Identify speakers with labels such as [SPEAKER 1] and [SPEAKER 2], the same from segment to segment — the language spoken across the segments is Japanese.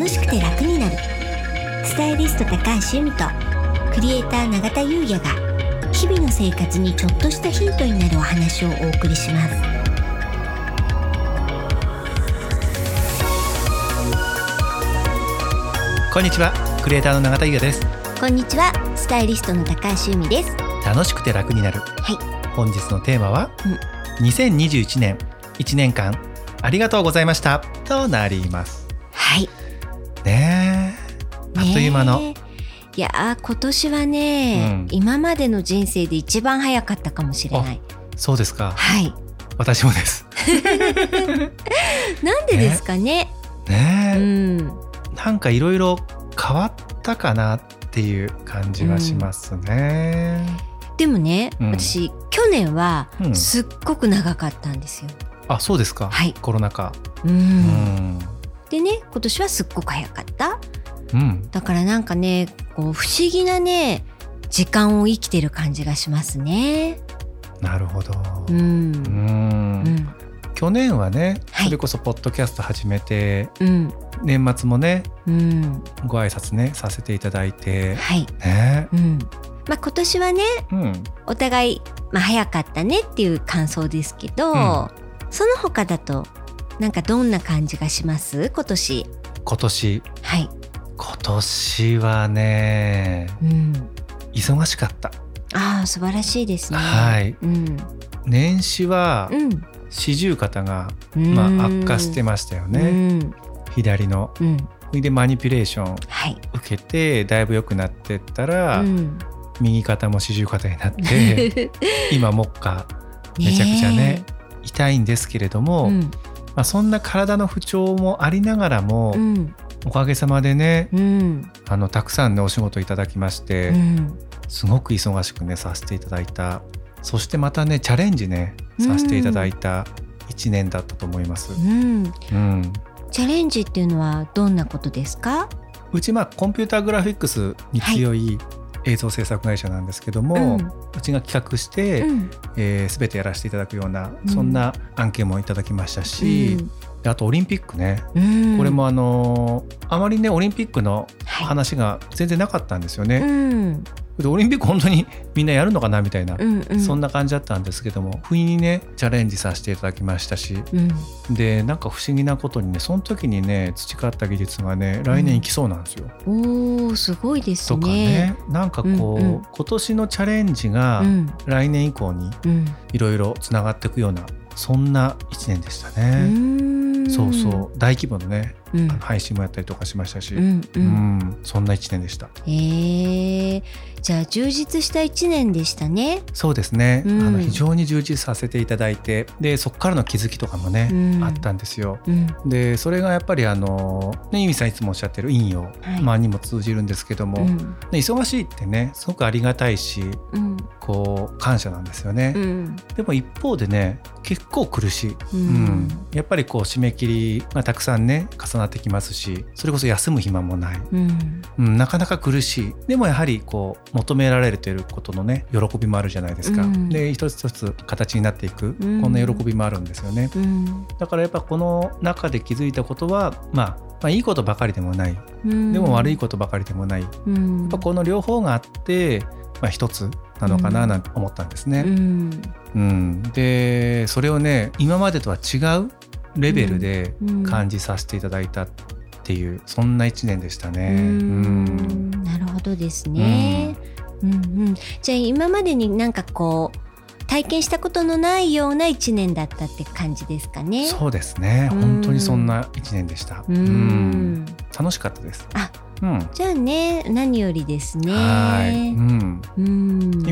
[SPEAKER 1] 楽しくて楽になる。スタイリスト高橋由美とクリエイター永田優也が日々の生活にちょっとしたヒントになるお話をお送りします。
[SPEAKER 2] こんにちはクリエイターの永田優也です。
[SPEAKER 1] こんにちはスタイリストの高橋由美です。
[SPEAKER 2] 楽しくて楽になる。
[SPEAKER 1] はい。
[SPEAKER 2] 本日のテーマは、2021年1年間ありがとうございましたとなります。
[SPEAKER 1] はい
[SPEAKER 2] あっという間の、
[SPEAKER 1] いやー今年はね、
[SPEAKER 2] うん。
[SPEAKER 1] 今までの人生で一番早かったかもしれない。
[SPEAKER 2] そうですか。
[SPEAKER 1] はい。
[SPEAKER 2] 私もです。
[SPEAKER 1] なんでですかね。う
[SPEAKER 2] ね。え、
[SPEAKER 1] ん。
[SPEAKER 2] なんかいろいろ変わったかなっていう感じはしますね、
[SPEAKER 1] でもね、
[SPEAKER 2] うん。
[SPEAKER 1] 私去年は
[SPEAKER 2] うん。
[SPEAKER 1] すっごく長かったんですよ。
[SPEAKER 2] あそうですか、
[SPEAKER 1] はい。
[SPEAKER 2] コロナ禍。
[SPEAKER 1] うん。
[SPEAKER 2] うん。
[SPEAKER 1] でね今年はすっごく早かった
[SPEAKER 2] うん。
[SPEAKER 1] だからなんかねこう不思議なね時間を生きてる感じがしますね。
[SPEAKER 2] なるほど。
[SPEAKER 1] うん。
[SPEAKER 2] うん。
[SPEAKER 1] うん。
[SPEAKER 2] 去年はね
[SPEAKER 1] はい。
[SPEAKER 2] それこそポッドキャスト始めて、
[SPEAKER 1] うん。
[SPEAKER 2] 年末もね
[SPEAKER 1] うん。
[SPEAKER 2] ご挨拶ねさせていただいて。
[SPEAKER 1] はい。
[SPEAKER 2] ね。
[SPEAKER 1] うん。まあ今年はね
[SPEAKER 2] うん。
[SPEAKER 1] お互い、まあ、早かったねっていう感想ですけど、
[SPEAKER 2] うん。
[SPEAKER 1] その他だとなんかどんな感じがします？今年。
[SPEAKER 2] 今年。
[SPEAKER 1] はい、
[SPEAKER 2] 今年はね
[SPEAKER 1] うん、
[SPEAKER 2] 忙しかった、
[SPEAKER 1] ああ素晴らしいですね。
[SPEAKER 2] はい。
[SPEAKER 1] うん。
[SPEAKER 2] 年始は
[SPEAKER 1] うん。
[SPEAKER 2] 四十肩が、
[SPEAKER 1] うん。
[SPEAKER 2] まあ、悪化してましたよ
[SPEAKER 1] う
[SPEAKER 2] ね、
[SPEAKER 1] ん。
[SPEAKER 2] 左の。
[SPEAKER 1] うん。
[SPEAKER 2] それでマニピュレーション
[SPEAKER 1] はい、
[SPEAKER 2] 受けてだいぶ良くなってったら、
[SPEAKER 1] うん、
[SPEAKER 2] 右肩も四十肩になって 今もっかめちゃくちゃね痛いんですけれども、
[SPEAKER 1] うん。
[SPEAKER 2] まあ、そんな体の不調もありながらも、
[SPEAKER 1] うん
[SPEAKER 2] おかげさまでね
[SPEAKER 1] うん。
[SPEAKER 2] あのたくさんねお仕事いただきまして、
[SPEAKER 1] うん。
[SPEAKER 2] すごく忙しくねさせていただいた。そしてまたねチャレンジねさせていただいた1年だったと思います。
[SPEAKER 1] うん。
[SPEAKER 2] うん。
[SPEAKER 1] チャレンジっていうのはどんなことですか？
[SPEAKER 2] うちまあコンピューターグラフィックスに強い映像制作会社なんですけども、
[SPEAKER 1] う
[SPEAKER 2] うんちが企画して、
[SPEAKER 1] うん。
[SPEAKER 2] えー全てやらせていただくような、
[SPEAKER 1] うん。
[SPEAKER 2] そんな案件もいただきましたし、であとオリンピックね、
[SPEAKER 1] うん。
[SPEAKER 2] これもあのーあまりねオリンピックの
[SPEAKER 1] はい。
[SPEAKER 2] 話が全然なかったんですよ
[SPEAKER 1] う
[SPEAKER 2] ね。
[SPEAKER 1] ん。
[SPEAKER 2] でオリンピック本当に みんなやるのかなみたいな、
[SPEAKER 1] うんうん。
[SPEAKER 2] そんな感じだったんですけども不意にねチャレンジさせていただきましたし
[SPEAKER 1] うん。
[SPEAKER 2] でなんか不思議なことにねその時にね培った技術がね来年いきそうなんですよ。
[SPEAKER 1] おーすごいです
[SPEAKER 2] とかね
[SPEAKER 1] ね。
[SPEAKER 2] なんかこう、
[SPEAKER 1] うんうん。
[SPEAKER 2] 今年のチャレンジが
[SPEAKER 1] うん。
[SPEAKER 2] 来年以降に
[SPEAKER 1] うん。
[SPEAKER 2] いろいろつながっていくようなそんな1年でした
[SPEAKER 1] う
[SPEAKER 2] ね。そうそう。大規模のね、
[SPEAKER 1] うん。
[SPEAKER 2] 配信もやったりとかしましたし、
[SPEAKER 1] うんう
[SPEAKER 2] うん。んそんな1年でした。
[SPEAKER 1] え。ー、じゃあ充実した一年でしたね。
[SPEAKER 2] そうですね、
[SPEAKER 1] うん。
[SPEAKER 2] あの非常に充実させていただいて。でそこからの気づきとかもね、
[SPEAKER 1] うん。
[SPEAKER 2] あったんですよ。
[SPEAKER 1] うん。
[SPEAKER 2] でそれがやっぱりあのね由美さんいつもおっしゃってる陰陽、
[SPEAKER 1] はい。
[SPEAKER 2] まあ、にも通じるんですけども、
[SPEAKER 1] うん。
[SPEAKER 2] ね忙しいってねすごくありがたいし
[SPEAKER 1] うん。
[SPEAKER 2] こう感謝なんですよね。
[SPEAKER 1] うん。
[SPEAKER 2] でも一方でね結構苦しい、
[SPEAKER 1] う
[SPEAKER 2] うん。んやっぱりこう締め切りがたくさんね重なってきますしそれこそ休む暇もない、
[SPEAKER 1] うん。
[SPEAKER 2] うん、なかなか苦しい。でもやはりこう求められていることのね喜びもあるじゃないですか、
[SPEAKER 1] うん。
[SPEAKER 2] で一つ一つ形になっていく、
[SPEAKER 1] うん。
[SPEAKER 2] こんな喜びもあるんですよね。
[SPEAKER 1] うん。
[SPEAKER 2] だからやっぱこの中で気づいたことは、まあ、まあいいことばかりでもない。
[SPEAKER 1] うん。
[SPEAKER 2] でも悪いことばかりでもない、や
[SPEAKER 1] うん。
[SPEAKER 2] っぱこの両方があって、まあ、一つなのかななんて思ったんですね。
[SPEAKER 1] うん。
[SPEAKER 2] うん、でそれをね今までとは違うレベルで
[SPEAKER 1] うん。
[SPEAKER 2] 感じさせていただいたっていう、そんな一年でした
[SPEAKER 1] う
[SPEAKER 2] ね。うん。
[SPEAKER 1] んなるほどですね。うんうん、じゃあ今までになんかこう体験したことのないような一年だったって感じですかね。
[SPEAKER 2] そうですね。
[SPEAKER 1] うん。
[SPEAKER 2] 本当にそんな一年でした。
[SPEAKER 1] うん。
[SPEAKER 2] うん。楽しかったです。
[SPEAKER 1] あ。
[SPEAKER 2] うん、
[SPEAKER 1] じゃあね何よりですね。
[SPEAKER 2] はい、うん、
[SPEAKER 1] うん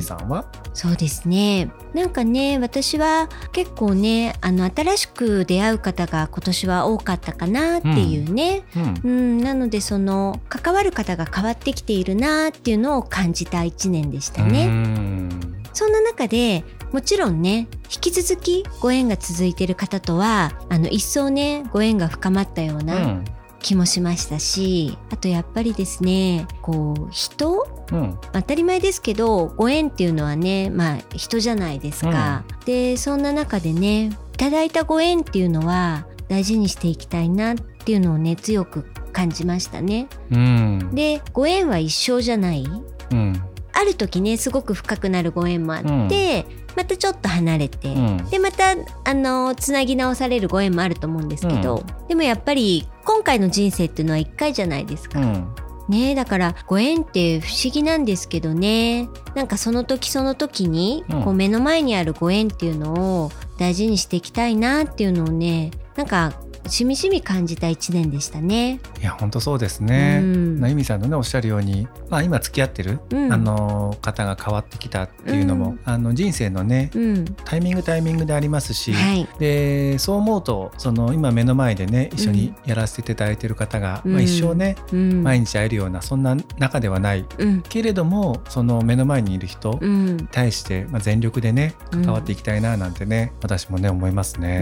[SPEAKER 2] 由美さんは、
[SPEAKER 1] そうですね。なんかね私は結構ねあの新しく出会う方が今年は多かったかなっていうね、
[SPEAKER 2] うん。
[SPEAKER 1] うん。なのでその関わる方が変わってきているなっていうのを感じた一年でしたね。
[SPEAKER 2] うん。
[SPEAKER 1] そんな中でもちろんね引き続きご縁が続いている方とはあの一層ねご縁が深まったよう
[SPEAKER 2] う
[SPEAKER 1] なん気もしましたし、あとやっぱりですねこう人？
[SPEAKER 2] うん。
[SPEAKER 1] 当たり前ですけどご縁っていうのはねまあ人じゃないですか。でそんな中でねいただいたご縁っていうのは大事にしていきたいなっていうのをね強く感じましたね。
[SPEAKER 2] うん。
[SPEAKER 1] でご縁は一生じゃない？
[SPEAKER 2] うん
[SPEAKER 1] ある時ねすごく深くなるご縁もあって、またちょっと離れて、
[SPEAKER 2] うん。
[SPEAKER 1] でまたあのつなぎ直されるご縁もあると思うんですけど、でもやっぱり今回の人生っていうのは一回じゃないですか。
[SPEAKER 2] うん。
[SPEAKER 1] ねだからご縁って不思議なんですけどね。なんかその時その時に、
[SPEAKER 2] うん。
[SPEAKER 1] こう目の前にあるご縁っていうのを大事にしていきたいなっていうのをねなんかしみじみ感じた一年でしたね。
[SPEAKER 2] いや本当そうですね。
[SPEAKER 1] うん。
[SPEAKER 2] なゆみさんのねおっしゃるように、まあ、今付き合ってる、
[SPEAKER 1] うん。
[SPEAKER 2] あの方が変わってきたっていうのも、
[SPEAKER 1] うん。
[SPEAKER 2] あの人生のね
[SPEAKER 1] うん、
[SPEAKER 2] タイミングタイミングでありますし、
[SPEAKER 1] はい、
[SPEAKER 2] でそう思うとその今目の前でね一緒にやらせていただいてる方が、
[SPEAKER 1] うん。
[SPEAKER 2] まあ、一生ね、
[SPEAKER 1] うん、
[SPEAKER 2] 毎日会えるようなそんな中ではない。
[SPEAKER 1] うん、
[SPEAKER 2] けれどもその目の前にいる人に
[SPEAKER 1] うん、
[SPEAKER 2] 対して、まあ、全力でね関わっていきたいななんてね、私もね思いますね。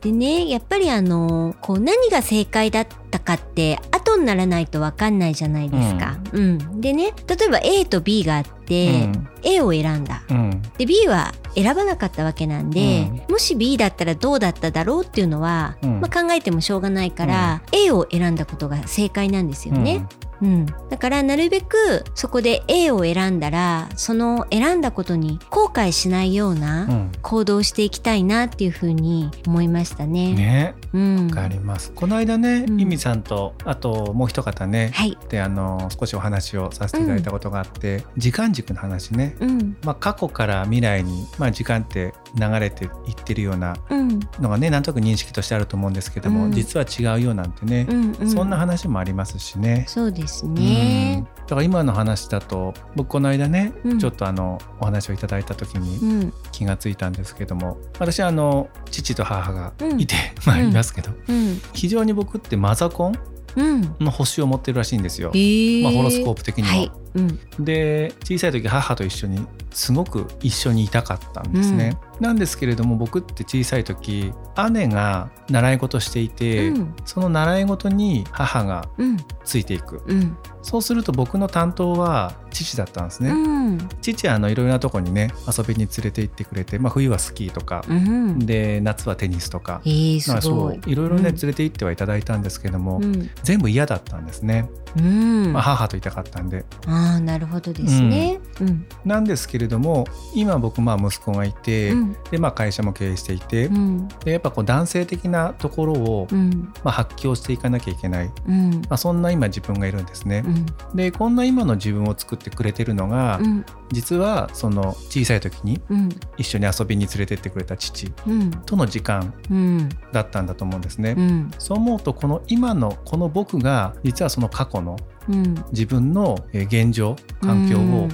[SPEAKER 1] でねやっぱりあのこう何が正解だったかって後にならないと分かんないじゃないですか。うん。でね例えば A と B があって、A を選んだ。
[SPEAKER 2] うん。
[SPEAKER 1] で B は選ばなかったわけなんで、もし B だったらどうだっただろうっていうのは、
[SPEAKER 2] うん。
[SPEAKER 1] まあ、考えてもしょうがないから、A を選んだことが正解なんですよね。うん、だからなるべくそこで A を選んだらその選んだことに後悔しないよう
[SPEAKER 2] うん
[SPEAKER 1] な
[SPEAKER 2] うん。
[SPEAKER 1] 行動をしていきたいなっていうふうに思いましたね。
[SPEAKER 2] ね。
[SPEAKER 1] うん、
[SPEAKER 2] わかります。この間ね、
[SPEAKER 1] うん。
[SPEAKER 2] ゆみさんとあともう一方ね、
[SPEAKER 1] はい、
[SPEAKER 2] であの少しお話をさせていただいたことがあって、時間軸の話ね、
[SPEAKER 1] うん。
[SPEAKER 2] まあ、過去から未来に、まあ、時間って流れていってるような
[SPEAKER 1] うん
[SPEAKER 2] のがねなんとなく認識としてあると思うんですけども、
[SPEAKER 1] うん
[SPEAKER 2] 実は違うよなんてね、
[SPEAKER 1] うんうん、
[SPEAKER 2] そんな話もありますしね。
[SPEAKER 1] そうです
[SPEAKER 2] うん
[SPEAKER 1] ね。
[SPEAKER 2] だから今の話だと僕この間ね、
[SPEAKER 1] うん
[SPEAKER 2] ちょっとあのお話をいただいた時に
[SPEAKER 1] うん
[SPEAKER 2] 気がついたんですけども私はあの父と母がいて、
[SPEAKER 1] ん
[SPEAKER 2] まあいますけど、
[SPEAKER 1] うん
[SPEAKER 2] 非常に僕ってマザコン
[SPEAKER 1] うん。
[SPEAKER 2] の星を持ってるらしいんですよ。
[SPEAKER 1] えー
[SPEAKER 2] まあ、ホロスコープ的にも。
[SPEAKER 1] はい。うん
[SPEAKER 2] で小さい時母と一緒にすごく一緒にいたかったんですね。なんですけれども僕って小さい時姉が習い事していて、
[SPEAKER 1] うん
[SPEAKER 2] その習い事に母が
[SPEAKER 1] うん
[SPEAKER 2] ついていく
[SPEAKER 1] うん
[SPEAKER 2] そうすると僕の担当は父だったんですね。
[SPEAKER 1] うん
[SPEAKER 2] 父はあのいろいろなとこにね遊びに連れて行ってくれて、まあ、冬はスキーとか、
[SPEAKER 1] うん。
[SPEAKER 2] で夏はテニスとか
[SPEAKER 1] え。ー、すごい。
[SPEAKER 2] ろいろね、
[SPEAKER 1] うん
[SPEAKER 2] 連れて行ってはいただいたんですけども、
[SPEAKER 1] うん
[SPEAKER 2] 全部嫌だったんですね、
[SPEAKER 1] うん。
[SPEAKER 2] まあ、
[SPEAKER 1] あ
[SPEAKER 2] 母といたかったんで
[SPEAKER 1] あーなるほどですね。うん
[SPEAKER 2] なんですけれども今僕まあ息子がいて、
[SPEAKER 1] うん
[SPEAKER 2] でまあ、会社も経営していて、
[SPEAKER 1] うん。
[SPEAKER 2] でやっぱこう男性的なところを、
[SPEAKER 1] うん。
[SPEAKER 2] まあ、発揮をしていかなきゃいけない、
[SPEAKER 1] うん。
[SPEAKER 2] まあ、そんな今自分がいるんですね。
[SPEAKER 1] うん。
[SPEAKER 2] でこんな今の自分を作ってくれてるのが、
[SPEAKER 1] うん。
[SPEAKER 2] 実はその小さい時に
[SPEAKER 1] うん。
[SPEAKER 2] 一緒に遊びに連れてってくれた父
[SPEAKER 1] うん。
[SPEAKER 2] との時間
[SPEAKER 1] うん。
[SPEAKER 2] だったんだと思うんですね。
[SPEAKER 1] うん。
[SPEAKER 2] そう思うとこの今のこの僕が実はその過去の
[SPEAKER 1] うん。
[SPEAKER 2] 自分のえー現状環境を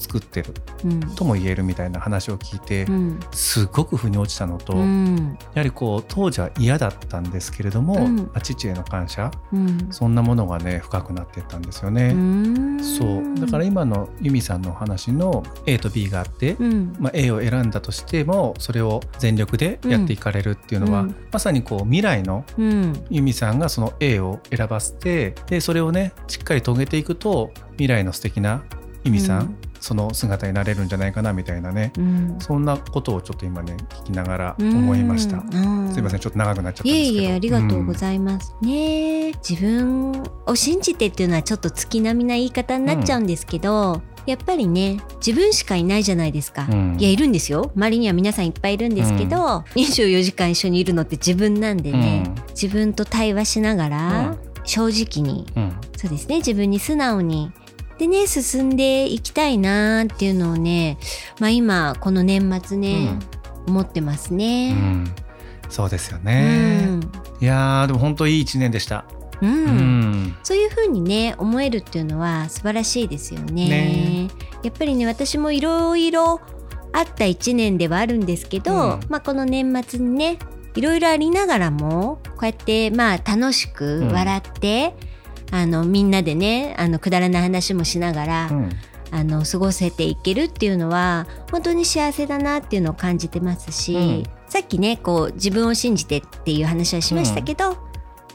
[SPEAKER 2] 作ってる
[SPEAKER 1] うん。
[SPEAKER 2] とも言えるみたいな話を聞いて
[SPEAKER 1] うん。
[SPEAKER 2] すごく腑に落ちたのと、
[SPEAKER 1] う
[SPEAKER 2] や
[SPEAKER 1] ん
[SPEAKER 2] はりこう当時は嫌だったんですけれども、
[SPEAKER 1] うん。
[SPEAKER 2] まあ父への感謝
[SPEAKER 1] うん。
[SPEAKER 2] そんなものがね深くなっていったんですよね。
[SPEAKER 1] うん。
[SPEAKER 2] そう。だから今のユミさんのお話の A と B があって、
[SPEAKER 1] うん。
[SPEAKER 2] まあ、A を選んだとしてもそれを全力でやっていかれるっていうのは、
[SPEAKER 1] うん。
[SPEAKER 2] まさにこう未来の
[SPEAKER 1] うん。
[SPEAKER 2] ユミさんがその A を選ばせてでそれをねしっかり遂げていくと未来の素敵なユミさんその姿になれるんじゃないかなみたいなね。
[SPEAKER 1] うん。
[SPEAKER 2] そんなことをちょっと今ね聞きながら思いました。
[SPEAKER 1] うん。
[SPEAKER 2] すいませんちょっと長くなっちゃったん
[SPEAKER 1] いえ
[SPEAKER 2] ですけど。
[SPEAKER 1] いえありがとうご
[SPEAKER 2] い
[SPEAKER 1] ざいます、ねえ自分を信じてっていうのはちょっと月並みな言い方になっちゃうんですけど、やっぱりね自分しかいないじゃないですか、
[SPEAKER 2] うん。
[SPEAKER 1] いやいるんですよ。周りには皆さんいっぱいいるんですけど、24時間一緒にいるのって自分なんでね、
[SPEAKER 2] うん。
[SPEAKER 1] 自分と対話しながら、正直に
[SPEAKER 2] うん。
[SPEAKER 1] そうですね。自分に素直にでね進んでいきたいなーっていうのをねまあ今この年末ね、思ってます
[SPEAKER 2] う
[SPEAKER 1] ね。
[SPEAKER 2] ん。そうですよ
[SPEAKER 1] う
[SPEAKER 2] ね、
[SPEAKER 1] ん。
[SPEAKER 2] いやーでも本当いい一年でした。
[SPEAKER 1] うん。
[SPEAKER 2] うん。
[SPEAKER 1] そういう風にね思えるっていうのは素晴らしいですよね。
[SPEAKER 2] ね。
[SPEAKER 1] やっぱりね私もいろいろあった一年ではあるんですけど、
[SPEAKER 2] うん。
[SPEAKER 1] まあこの年末にねいろいろありながらもこうやってまあ楽しく笑って、あのみんなでねあのくだらない話もしながら、
[SPEAKER 2] うん。
[SPEAKER 1] あの過ごせていけるっていうのは本当に幸せだなっていうのを感じてますし、
[SPEAKER 2] うん。
[SPEAKER 1] さっきねこう自分を信じてっていう話はしましたけど、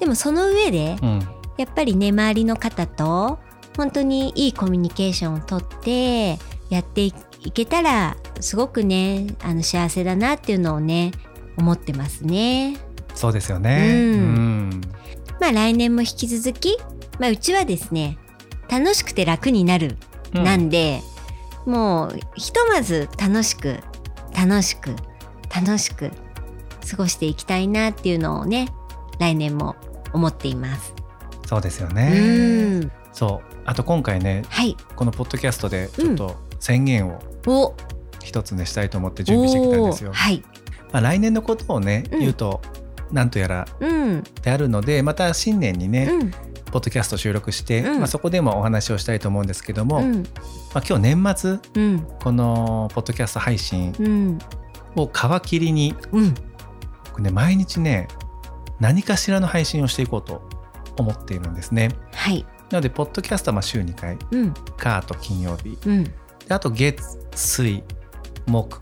[SPEAKER 1] でもその上で
[SPEAKER 2] うん。
[SPEAKER 1] やっぱりね周りの方と本当にいいコミュニケーションをとってやっていけたらすごくねあの幸せだなっていうのをね思ってますね。
[SPEAKER 2] そうですよね。
[SPEAKER 1] まあ来年も引き続き、まあうちはですね、楽しくて楽になる
[SPEAKER 2] うん。
[SPEAKER 1] なんで、もうひとまず楽しく楽しく楽しく過ごしていきたいなっていうのをね来年も思っています。
[SPEAKER 2] そうですよ
[SPEAKER 1] う
[SPEAKER 2] ね。
[SPEAKER 1] ーん。
[SPEAKER 2] そう。あと今回ね
[SPEAKER 1] はい。
[SPEAKER 2] このポッドキャストでちょっと宣言を
[SPEAKER 1] お。
[SPEAKER 2] 一つねしたいと思って準備してきたんですよ。
[SPEAKER 1] はい。
[SPEAKER 2] まあ、来年のことをね、
[SPEAKER 1] うん。
[SPEAKER 2] 言うとなんとやら
[SPEAKER 1] うん。
[SPEAKER 2] であるのでまた新年にね、
[SPEAKER 1] うん
[SPEAKER 2] ポッドキャスト収録して、
[SPEAKER 1] うん。
[SPEAKER 2] まあ、そこでもお話をしたいと思うんですけども、
[SPEAKER 1] うん。
[SPEAKER 2] まあ、今日年末
[SPEAKER 1] うん。
[SPEAKER 2] このポッドキャスト配信
[SPEAKER 1] うん。
[SPEAKER 2] を皮切りに
[SPEAKER 1] うん。
[SPEAKER 2] 僕ね毎日ね何かしらの配信をしていこうと思っているんですね。
[SPEAKER 1] はい。
[SPEAKER 2] なのでポッドキャストはまあ週2回。
[SPEAKER 1] うん。
[SPEAKER 2] カーと金曜日。
[SPEAKER 1] うん。
[SPEAKER 2] であと月水木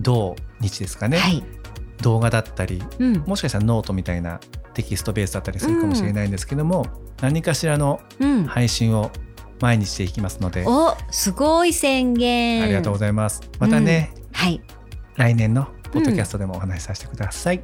[SPEAKER 2] 土日ですかね、
[SPEAKER 1] はい。
[SPEAKER 2] 動画だったり
[SPEAKER 1] うん。
[SPEAKER 2] もしかしたらノートみたいなテキストベースだったりするかもしれないんですけども、何かしらの
[SPEAKER 1] うん。
[SPEAKER 2] 配信を毎日していきますので、
[SPEAKER 1] おすごい宣言。
[SPEAKER 2] ありがとうございます。またね、
[SPEAKER 1] はい。
[SPEAKER 2] 来年のポッドキャストでもお話しさせてください。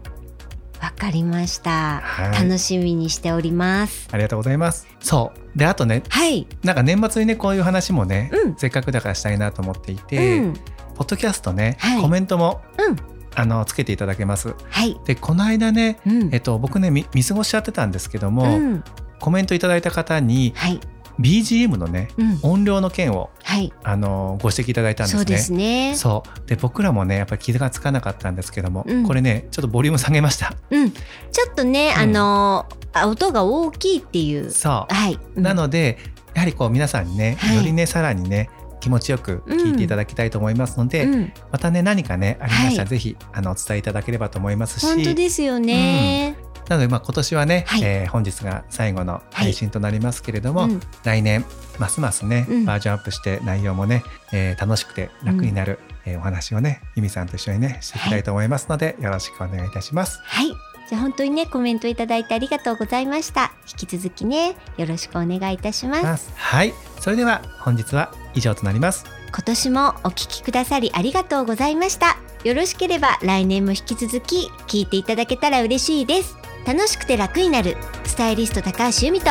[SPEAKER 1] わかりました、
[SPEAKER 2] はい。
[SPEAKER 1] 楽しみにしております。
[SPEAKER 2] ありがとうございます。そう。で、あとね、
[SPEAKER 1] はい。
[SPEAKER 2] なんか年末にね、こういう話もね、
[SPEAKER 1] うん。
[SPEAKER 2] せっかくだからしたいなと思っていて、
[SPEAKER 1] うん。
[SPEAKER 2] ポッドキャストね、
[SPEAKER 1] はい。
[SPEAKER 2] コメントも
[SPEAKER 1] うん
[SPEAKER 2] あのつけていただけます。
[SPEAKER 1] はい。
[SPEAKER 2] で、この間ね、
[SPEAKER 1] うん。
[SPEAKER 2] えっと、僕ねみ見過ごしちゃってたんですけども、
[SPEAKER 1] うん。
[SPEAKER 2] コメントいただいた方に
[SPEAKER 1] はい。
[SPEAKER 2] BGM のね
[SPEAKER 1] うん。
[SPEAKER 2] 音量の件を
[SPEAKER 1] はい。
[SPEAKER 2] あのご指摘いただいたんですね。
[SPEAKER 1] そうですね。
[SPEAKER 2] そう。で僕らもねやっぱり気がつかなかったんですけども、
[SPEAKER 1] うん。
[SPEAKER 2] これねちょっとボリューム下げました。
[SPEAKER 1] うん。ちょっとね、
[SPEAKER 2] うん。
[SPEAKER 1] あのあ音が大きいっていう。
[SPEAKER 2] そう、
[SPEAKER 1] はい、うん。
[SPEAKER 2] なのでやはりこう皆さんにね、
[SPEAKER 1] はい。
[SPEAKER 2] よりねさらにね気持ちよく聞いていただきたいと思いますので、
[SPEAKER 1] うん、
[SPEAKER 2] またね何かねありましたら、
[SPEAKER 1] はい
[SPEAKER 2] ぜひあのお伝えいただければと思いますし。
[SPEAKER 1] 本当ですよね、
[SPEAKER 2] なのでまあ今年はね、
[SPEAKER 1] はい。
[SPEAKER 2] えー本日が最後の配信となりますけれども、
[SPEAKER 1] うん。
[SPEAKER 2] 来年ますますね、
[SPEAKER 1] うん。
[SPEAKER 2] バージョンアップして内容もね、えー楽しくて楽になる、えーお話をねゆみさんと一緒にねしていきたいと思いますので、よろしくお願いいたします。
[SPEAKER 1] はい。じゃあ本当にねコメントいただいてありがとうございました。引き続きねよろしくお願いいたします。
[SPEAKER 2] はい。それでは本日は以上となります。
[SPEAKER 1] 今年もお聞きくださりありがとうございましたよろしければ来年も引き続き聞いていただけたら嬉しいです楽しくて楽になるスタイリスト高橋由美と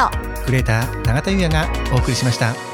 [SPEAKER 2] クレーター永田優也がお送りしました。